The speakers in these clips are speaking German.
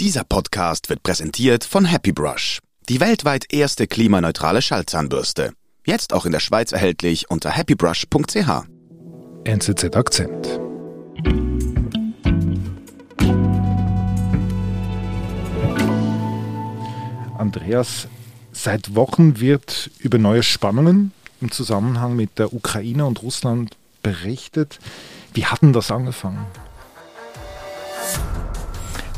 Dieser Podcast wird präsentiert von Happy Brush, die weltweit erste klimaneutrale Schallzahnbürste. Jetzt auch in der Schweiz erhältlich unter happybrush.ch. NZZ Akzent. Andreas, seit Wochen wird über neue Spannungen im Zusammenhang mit der Ukraine und Russland berichtet. Wie hat denn das angefangen?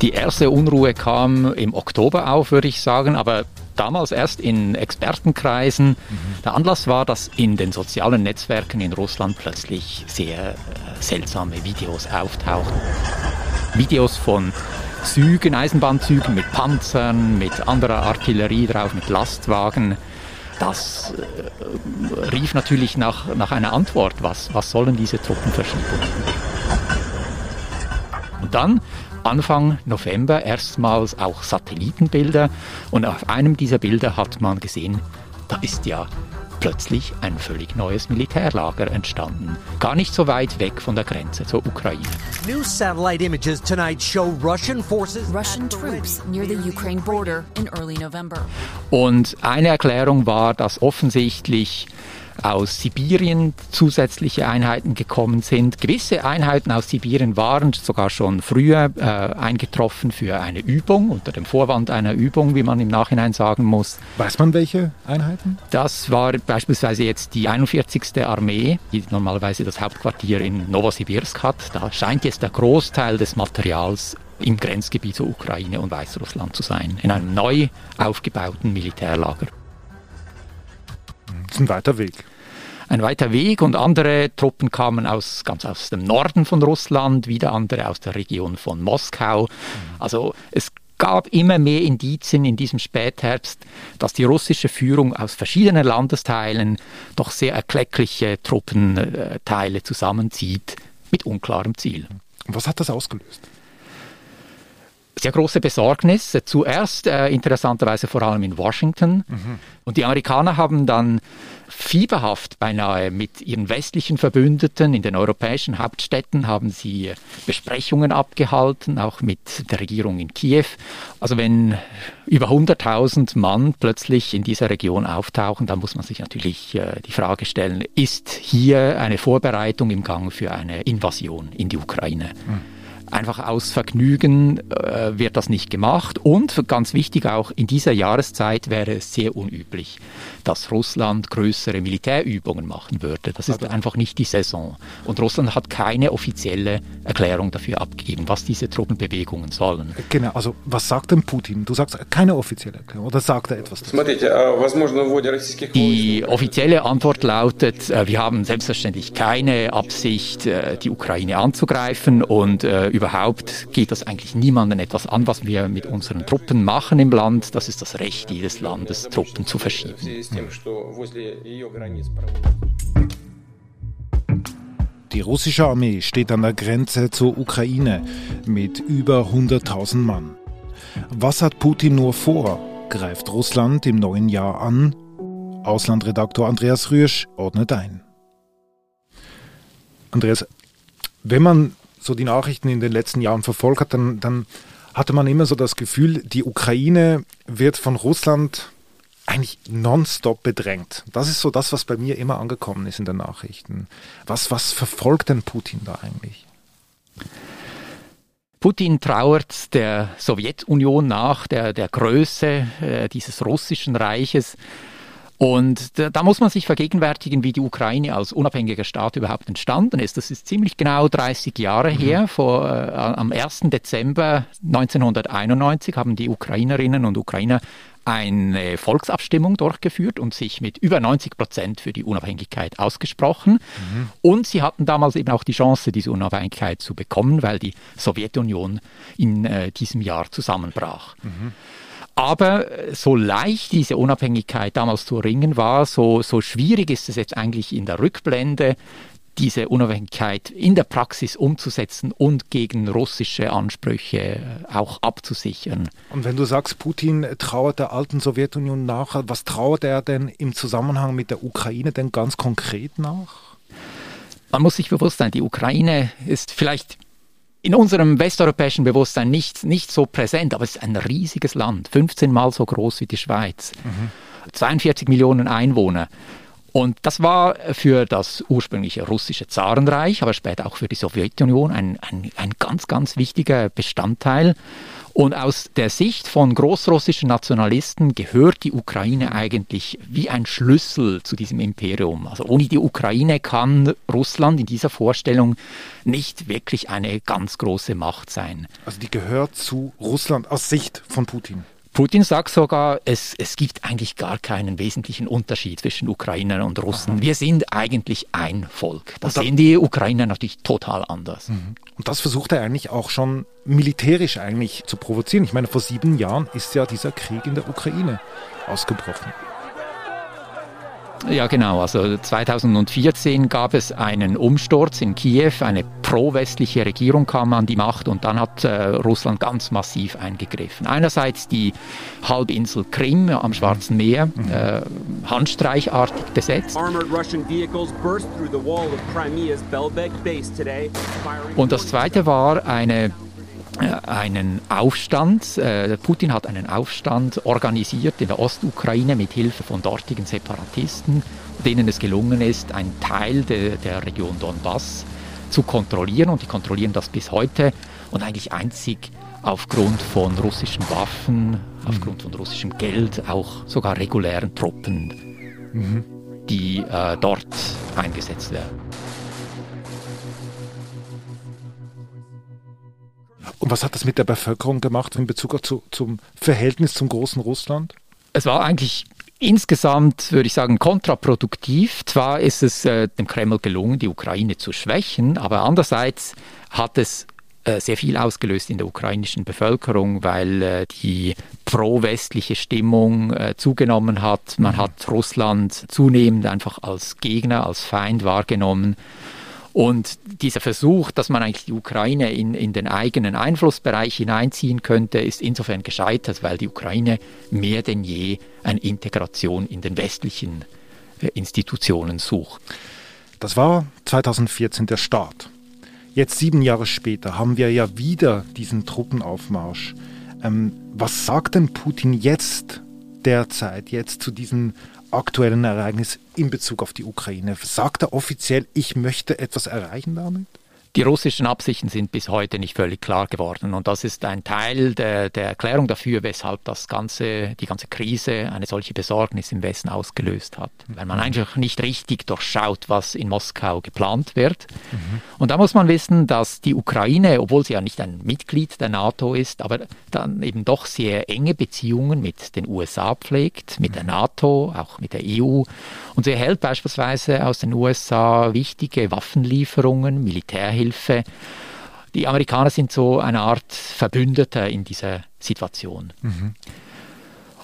Die erste Unruhe kam im Oktober auf, würde ich sagen, aber damals erst in Expertenkreisen. Mhm. Der Anlass war, dass in den sozialen Netzwerken in Russland plötzlich sehr äh, seltsame Videos auftauchten. Videos von Zügen, Eisenbahnzügen mit Panzern, mit anderer Artillerie drauf, mit Lastwagen. Das äh, rief natürlich nach, nach einer Antwort. Was, was sollen diese Truppenverschiebungen? Und dann Anfang November erstmals auch Satellitenbilder und auf einem dieser Bilder hat man gesehen, da ist ja plötzlich ein völlig neues Militärlager entstanden, gar nicht so weit weg von der Grenze zur Ukraine. New satellite images tonight show Russian forces Russian troops near the Ukraine border in early November. Und eine Erklärung war, dass offensichtlich aus Sibirien zusätzliche Einheiten gekommen sind. Gewisse Einheiten aus Sibirien waren sogar schon früher äh, eingetroffen für eine Übung, unter dem Vorwand einer Übung, wie man im Nachhinein sagen muss. Weiß man welche Einheiten? Das war beispielsweise jetzt die 41. Armee, die normalerweise das Hauptquartier in Novosibirsk hat. Da scheint jetzt der Großteil des Materials im Grenzgebiet zur Ukraine und Weißrussland zu sein, in einem neu aufgebauten Militärlager. Das ist ein weiter Weg ein weiter Weg und andere Truppen kamen aus, ganz aus dem Norden von Russland, wieder andere aus der Region von Moskau. Also es gab immer mehr Indizien in diesem Spätherbst, dass die russische Führung aus verschiedenen Landesteilen doch sehr erkleckliche Truppenteile zusammenzieht mit unklarem Ziel. Was hat das ausgelöst? Sehr große Besorgnis. Zuerst äh, interessanterweise vor allem in Washington. Mhm. Und die Amerikaner haben dann fieberhaft beinahe mit ihren westlichen Verbündeten in den europäischen Hauptstädten haben sie Besprechungen abgehalten, auch mit der Regierung in Kiew. Also wenn über 100.000 Mann plötzlich in dieser Region auftauchen, dann muss man sich natürlich äh, die Frage stellen, ist hier eine Vorbereitung im Gang für eine Invasion in die Ukraine? Mhm. Einfach aus Vergnügen äh, wird das nicht gemacht. Und ganz wichtig auch, in dieser Jahreszeit wäre es sehr unüblich, dass Russland größere Militärübungen machen würde. Das ist einfach nicht die Saison. Und Russland hat keine offizielle Erklärung dafür abgegeben, was diese Truppenbewegungen sollen. Genau, also was sagt denn Putin? Du sagst keine offizielle Erklärung oder sagt er etwas dazu? Die offizielle Antwort lautet, äh, wir haben selbstverständlich keine Absicht, äh, die Ukraine anzugreifen und überhaupt geht das eigentlich niemandem etwas an, was wir mit unseren Truppen machen im Land. Das ist das Recht jedes Landes, Truppen zu verschieben. Die russische Armee steht an der Grenze zur Ukraine mit über 100.000 Mann. Was hat Putin nur vor? Greift Russland im neuen Jahr an? Auslandredaktor Andreas Rüsch ordnet ein. Andreas, wenn man so die Nachrichten in den letzten Jahren verfolgt hat, dann, dann hatte man immer so das Gefühl, die Ukraine wird von Russland eigentlich nonstop bedrängt. Das ist so das, was bei mir immer angekommen ist in den Nachrichten. Was, was verfolgt denn Putin da eigentlich? Putin trauert der Sowjetunion nach, der, der Größe äh, dieses russischen Reiches. Und da, da, muss man sich vergegenwärtigen, wie die Ukraine als unabhängiger Staat überhaupt entstanden ist. Das ist ziemlich genau 30 Jahre mhm. her. Vor, äh, am 1. Dezember 1991 haben die Ukrainerinnen und Ukrainer eine Volksabstimmung durchgeführt und sich mit über 90 Prozent für die Unabhängigkeit ausgesprochen. Mhm. Und sie hatten damals eben auch die Chance, diese Unabhängigkeit zu bekommen, weil die Sowjetunion in äh, diesem Jahr zusammenbrach. Mhm. Aber so leicht diese Unabhängigkeit damals zu erringen war, so, so schwierig ist es jetzt eigentlich in der Rückblende, diese Unabhängigkeit in der Praxis umzusetzen und gegen russische Ansprüche auch abzusichern. Und wenn du sagst, Putin trauert der alten Sowjetunion nach, was trauert er denn im Zusammenhang mit der Ukraine denn ganz konkret nach? Man muss sich bewusst sein, die Ukraine ist vielleicht in unserem westeuropäischen Bewusstsein nicht, nicht so präsent, aber es ist ein riesiges Land, 15 mal so groß wie die Schweiz, mhm. 42 Millionen Einwohner. Und das war für das ursprüngliche russische Zarenreich, aber später auch für die Sowjetunion ein, ein, ein ganz, ganz wichtiger Bestandteil. Und aus der Sicht von großrussischen Nationalisten gehört die Ukraine eigentlich wie ein Schlüssel zu diesem Imperium. Also ohne die Ukraine kann Russland in dieser Vorstellung nicht wirklich eine ganz große Macht sein. Also die gehört zu Russland aus Sicht von Putin. Putin sagt sogar, es, es gibt eigentlich gar keinen wesentlichen Unterschied zwischen Ukrainern und Russen. Aha. Wir sind eigentlich ein Volk. Das da, sehen die Ukrainer natürlich total anders. Mhm. Und das versucht er eigentlich auch schon militärisch eigentlich zu provozieren. Ich meine, vor sieben Jahren ist ja dieser Krieg in der Ukraine ausgebrochen. Ja, genau. Also 2014 gab es einen Umsturz in Kiew. Eine pro-westliche Regierung kam an die Macht und dann hat äh, Russland ganz massiv eingegriffen. Einerseits die Halbinsel Krim am Schwarzen Meer, mhm. äh, handstreichartig besetzt. Und das zweite war eine einen Aufstand. Äh, Putin hat einen Aufstand organisiert in der Ostukraine mit Hilfe von dortigen Separatisten, denen es gelungen ist, einen Teil de, der Region Donbass zu kontrollieren und die kontrollieren das bis heute und eigentlich einzig aufgrund von russischen Waffen, aufgrund von russischem Geld, auch sogar regulären Truppen, mhm. die äh, dort eingesetzt werden. Und was hat das mit der Bevölkerung gemacht in Bezug zu, zum Verhältnis zum großen Russland? Es war eigentlich insgesamt, würde ich sagen, kontraproduktiv. Zwar ist es äh, dem Kreml gelungen, die Ukraine zu schwächen, aber andererseits hat es äh, sehr viel ausgelöst in der ukrainischen Bevölkerung, weil äh, die pro-westliche Stimmung äh, zugenommen hat. Man mhm. hat Russland zunehmend einfach als Gegner, als Feind wahrgenommen. Und dieser Versuch, dass man eigentlich die Ukraine in, in den eigenen Einflussbereich hineinziehen könnte, ist insofern gescheitert, weil die Ukraine mehr denn je eine Integration in den westlichen äh, Institutionen sucht. Das war 2014 der Start. Jetzt sieben Jahre später haben wir ja wieder diesen Truppenaufmarsch. Ähm, was sagt denn Putin jetzt derzeit, jetzt zu diesem aktuellen Ereignis in Bezug auf die Ukraine? Sagt er offiziell, ich möchte etwas erreichen damit? Die russischen Absichten sind bis heute nicht völlig klar geworden. Und das ist ein Teil der, der Erklärung dafür, weshalb das ganze, die ganze Krise eine solche Besorgnis im Westen ausgelöst hat. Weil man einfach nicht richtig durchschaut, was in Moskau geplant wird. Mhm. Und da muss man wissen, dass die Ukraine, obwohl sie ja nicht ein Mitglied der NATO ist, aber dann eben doch sehr enge Beziehungen mit den USA pflegt, mit der mhm. NATO, auch mit der EU. Und sie erhält beispielsweise aus den USA wichtige Waffenlieferungen, Militärhilfe Hilfe. Die Amerikaner sind so eine Art Verbündeter in dieser Situation. Mhm.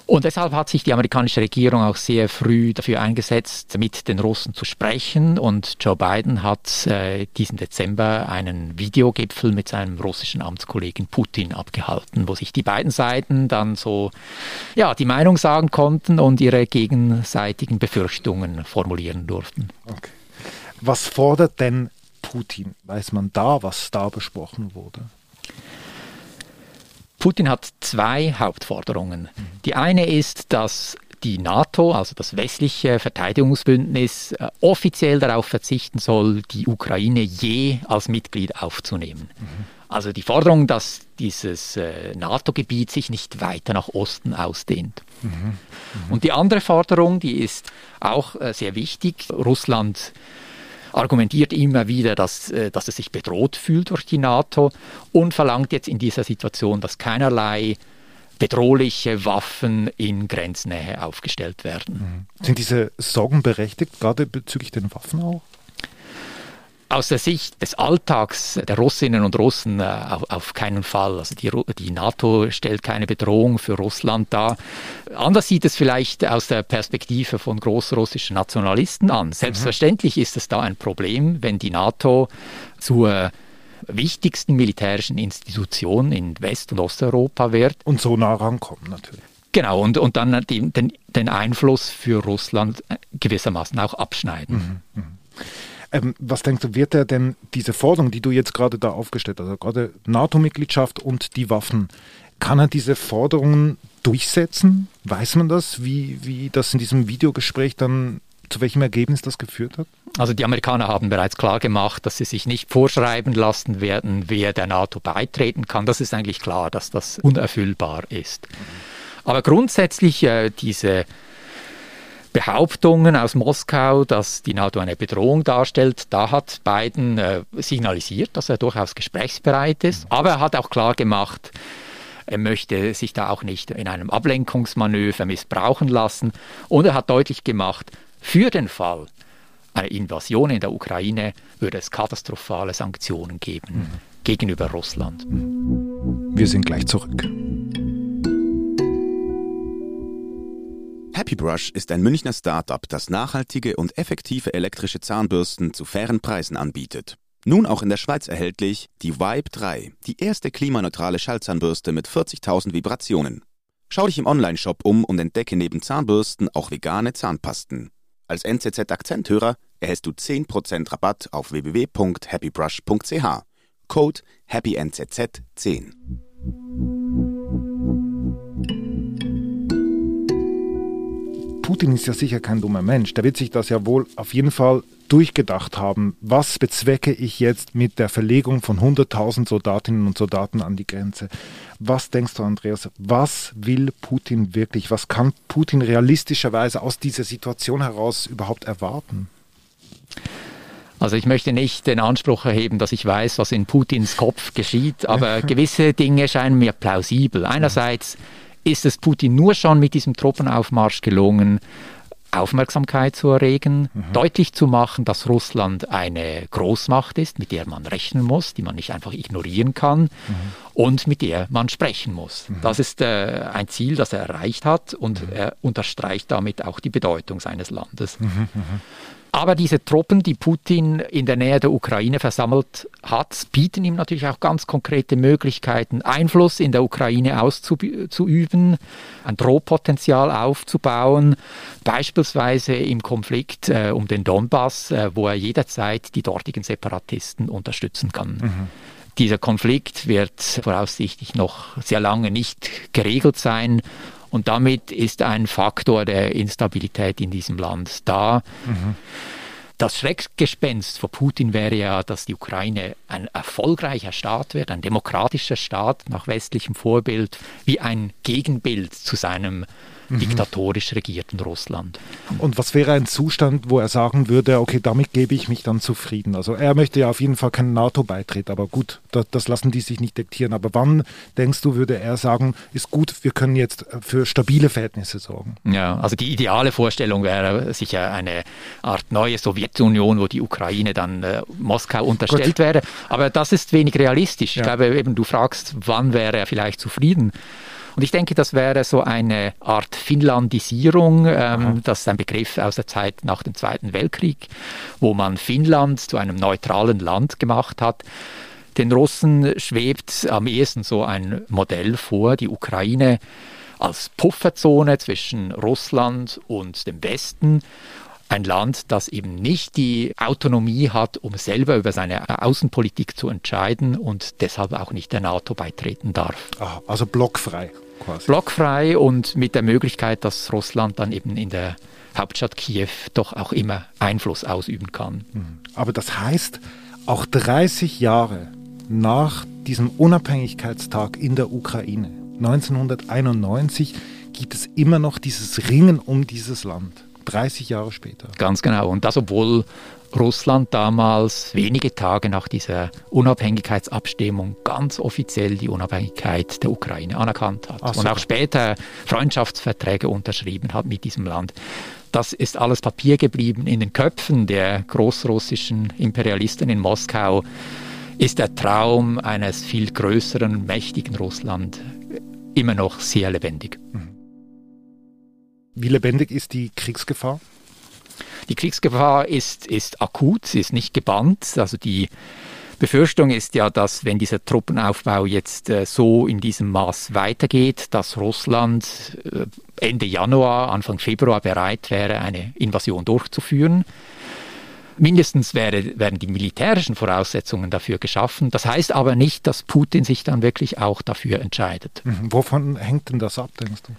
Und deshalb hat sich die amerikanische Regierung auch sehr früh dafür eingesetzt, mit den Russen zu sprechen. Und Joe Biden hat äh, diesen Dezember einen Videogipfel mit seinem russischen Amtskollegen Putin abgehalten, wo sich die beiden Seiten dann so ja, die Meinung sagen konnten und ihre gegenseitigen Befürchtungen formulieren durften. Okay. Was fordert denn Putin? Weiß man da, was da besprochen wurde? Putin hat zwei Hauptforderungen. Die eine ist, dass die NATO, also das westliche Verteidigungsbündnis, äh, offiziell darauf verzichten soll, die Ukraine je als Mitglied aufzunehmen. Mhm. Also die Forderung, dass dieses äh, NATO-Gebiet sich nicht weiter nach Osten ausdehnt. Mhm. Mhm. Und die andere Forderung, die ist auch äh, sehr wichtig. Russland argumentiert immer wieder, dass, äh, dass es sich bedroht fühlt durch die NATO und verlangt jetzt in dieser Situation, dass keinerlei bedrohliche Waffen in Grenznähe aufgestellt werden. Mhm. Sind diese Sorgen berechtigt, gerade bezüglich den Waffen auch? Aus der Sicht des Alltags der Russinnen und Russen äh, auf, auf, keinen Fall. Also die, die, NATO stellt keine Bedrohung für Russland dar. Anders sieht es vielleicht aus der Perspektive von großrussischen Nationalisten an. Selbstverständlich ist es da ein Problem, wenn die NATO zur wichtigsten militärischen Institution in West- und Osteuropa wird. Und so nah rankommen natürlich. Genau, und, und dann den, den, den Einfluss für Russland gewissermaßen auch abschneiden. Mhm, mh. Ähm, was denkst du, wird er denn diese Forderung, die du jetzt gerade da aufgestellt hast, also gerade NATO-Mitgliedschaft und die Waffen, kann er diese Forderungen durchsetzen? Weiß man das, wie, wie das in diesem Videogespräch dann, zu welchem Ergebnis das geführt hat? Also die Amerikaner haben bereits klar gemacht, dass sie sich nicht vorschreiben lassen werden, wer der NATO beitreten kann. Das ist eigentlich klar, dass das unerfüllbar ist. Aber grundsätzlich äh, diese Behauptungen aus Moskau, dass die NATO eine Bedrohung darstellt, da hat Biden äh, signalisiert, dass er durchaus gesprächsbereit ist. Aber er hat auch klar gemacht, er möchte sich da auch nicht in einem Ablenkungsmanöver missbrauchen lassen. Und er hat deutlich gemacht, für den Fall einer Invasion in der Ukraine würde es katastrophale Sanktionen geben mhm. gegenüber Russland. Wir sind gleich zurück. Happy Brush ist ein Münchner Startup, das nachhaltige und effektive elektrische Zahnbürsten zu fairen Preisen anbietet. Nun auch in der Schweiz erhältlich die Vibe 3, die erste klimaneutrale Schallzahnbürste mit 40.000 Vibrationen. Schau dich im Onlineshop um und entdecke neben Zahnbürsten auch vegane Zahnpasten. Als NZZ-Akzenthörer erhältst du 10% Rabatt auf www.happybrush.ch. Code HAPPYNZZ10. Putin ist ja sicher kein dummer Mensch. Der wird sich das ja wohl auf jeden Fall durchgedacht haben. Was bezwecke ich jetzt mit der Verlegung von 100.000 Soldatinnen und Soldaten an die Grenze? Was denkst du, Andreas? Was will Putin wirklich? Was kann Putin realistischerweise aus dieser Situation heraus überhaupt erwarten? Also ich möchte nicht den Anspruch erheben, dass ich weiß, was in Putins Kopf geschieht, aber gewisse Dinge scheinen mir plausibel. Einerseits ist es Putin nur schon mit diesem Truppenaufmarsch gelungen, Aufmerksamkeit zu erregen, mhm. deutlich zu machen, dass Russland eine Großmacht ist, mit der man rechnen muss, die man nicht einfach ignorieren kann mhm. Und mit der man sprechen muss. Mhm. Das ist äh, ein Ziel, das er erreicht hat und mhm. er unterstreicht damit auch die Bedeutung seines Landes. Mhm, mhm. Aber diese Truppen, die Putin in der Nähe der Ukraine versammelt hat, bieten ihm natürlich auch ganz konkrete Möglichkeiten, Einfluss in der Ukraine auszuüben, ein Drohpotenzial aufzubauen, beispielsweise im Konflikt äh, um den Donbass, äh, wo er jederzeit die dortigen Separatisten unterstützen kann. Mhm. Dieser Konflikt wird voraussichtlich noch sehr lange nicht geregelt sein und damit ist ein Faktor der Instabilität in diesem Land da. Mhm. Das Schreckgespenst für Putin wäre ja, dass die Ukraine ein erfolgreicher Staat wird, ein demokratischer Staat nach westlichem Vorbild, wie ein Gegenbild zu seinem mhm. diktatorisch regierten Russland. Und was wäre ein Zustand, wo er sagen würde, okay, damit gebe ich mich dann zufrieden? Also er möchte ja auf jeden Fall keinen NATO-Beitritt, aber gut, das, das, lassen die sich nicht diktieren. Aber wann denkst du, würde er sagen, ist gut, wir können jetzt für stabile Verhältnisse sorgen? Ja, also die ideale Vorstellung wäre sicher eine Art neue Sowjetunion, wo die Ukraine dann äh, Moskau unterstellt gut. wäre. Aber das ist wenig realistisch. Ja. Ich glaube eben, du fragst, wann wäre er vielleicht zufrieden? Und ich denke, das wäre so eine Art Finnlandisierung. Ähm, das ist ein Begriff aus der Zeit nach dem Zweiten Weltkrieg, wo man Finnland zu einem neutralen Land gemacht hat. Den Russen schwebt am ehesten so ein Modell vor, die Ukraine als Pufferzone zwischen Russland und dem Westen ein Land, das eben nicht die Autonomie hat, um selber über seine Außenpolitik zu entscheiden und deshalb auch nicht der NATO beitreten darf. Ah, also blockfrei quasi. Blockfrei und mit der Möglichkeit, dass Russland dann eben in der Hauptstadt Kiew doch auch immer Einfluss ausüben kann. Mhm. Aber das heißt, auch 30 Jahre nach diesem Unabhängigkeitstag in der Ukraine, 1991, gibt es immer noch dieses Ringen um dieses Land. 30 Jahre später. Ganz genau. Und das, obwohl Russland damals wenige Tage nach dieser Unabhängigkeitsabstimmung ganz offiziell die Unabhängigkeit der Ukraine anerkannt hat Ach, und auch später Freundschaftsverträge unterschrieben hat mit diesem Land. Das ist alles Papier geblieben. In den Köpfen der großrussischen Imperialisten in Moskau ist der Traum eines viel größeren, mächtigen Russland immer noch sehr lebendig. Mhm. Wie lebendig ist die Kriegsgefahr? Die Kriegsgefahr ist, ist akut, sie ist nicht gebannt. Also die Befürchtung ist ja, dass wenn dieser Truppenaufbau jetzt äh, so in diesem Maß weitergeht, dass Russland äh, Ende Januar, Anfang Februar bereit wäre, eine Invasion durchzuführen. Mindestens wäre, werden die militärischen Voraussetzungen dafür geschaffen. Das heißt aber nicht, dass Putin sich dann wirklich auch dafür entscheidet. Mhm. Wovon hängt denn das ab, denkst du?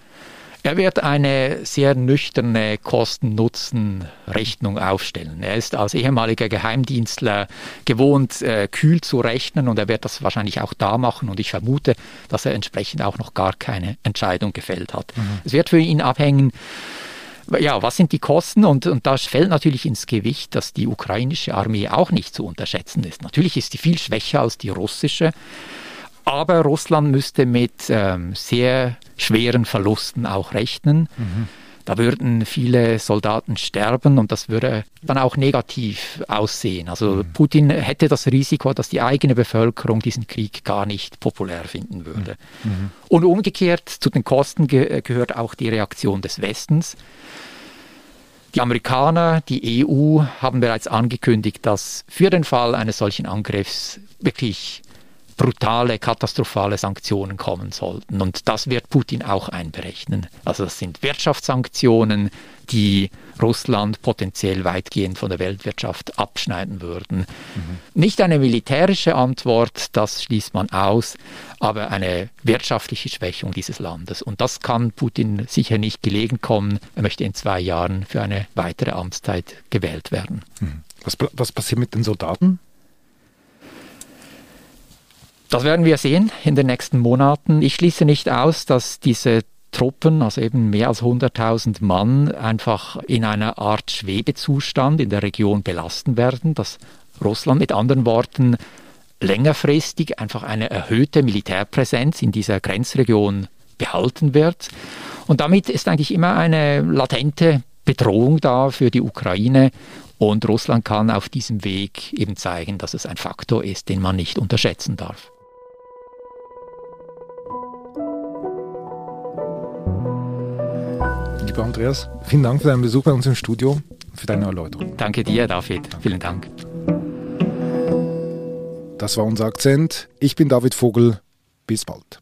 Er wird eine sehr nüchterne Kosten-Nutzen-Rechnung aufstellen. Er ist als ehemaliger Geheimdienstler gewohnt, äh, kühl zu rechnen und er wird das wahrscheinlich auch da machen und ich vermute, dass er entsprechend auch noch gar keine Entscheidung gefällt hat. Mhm. Es wird für ihn abhängen, ja, was sind die Kosten? Und, und da fällt natürlich ins Gewicht, dass die ukrainische Armee auch nicht zu unterschätzen ist. Natürlich ist sie viel schwächer als die russische. Aber Russland müsste mit ähm, sehr schweren Verlusten auch rechnen. Mhm. Da würden viele Soldaten sterben und das würde dann auch negativ aussehen. Also mhm. Putin hätte das Risiko, dass die eigene Bevölkerung diesen Krieg gar nicht populär finden würde. Mhm. mhm. Und umgekehrt zu den Kosten ge gehört auch die Reaktion des Westens. Die Amerikaner, die EU haben bereits angekündigt, dass für den Fall eines solchen Angriffs wirklich brutale, katastrophale Sanktionen kommen sollten. Und das wird Putin auch einberechnen. Also das sind Wirtschaftssanktionen, die Russland potenziell weitgehend von der Weltwirtschaft abschneiden würden. Mhm. Nicht eine militärische Antwort, das schließt man aus, aber eine wirtschaftliche Schwächung dieses Landes. Und das kann Putin sicher nicht gelegen kommen. Er möchte in zwei Jahren für eine weitere Amtszeit gewählt werden. Mhm. Was, was passiert mit den Soldaten? Das werden wir sehen in den nächsten Monaten. Ich schließe nicht aus, dass diese Truppen, also eben mehr als 100.000 Mann, einfach in einer Art Schwebezustand in der Region belasten werden, dass Russland mit anderen Worten längerfristig einfach eine erhöhte Militärpräsenz in dieser Grenzregion behalten wird. Und damit ist eigentlich immer eine latente Bedrohung da für die Ukraine. Und Russland kann auf diesem Weg eben zeigen, dass es ein Faktor ist, den man nicht unterschätzen darf. Lieber Andreas, vielen Dank für deinen Besuch bei uns im Studio und für deine Erläuterung. Danke dir, David. Danke. Vielen Dank. Das war unser Akzent. Ich bin David Vogel. Bis bald.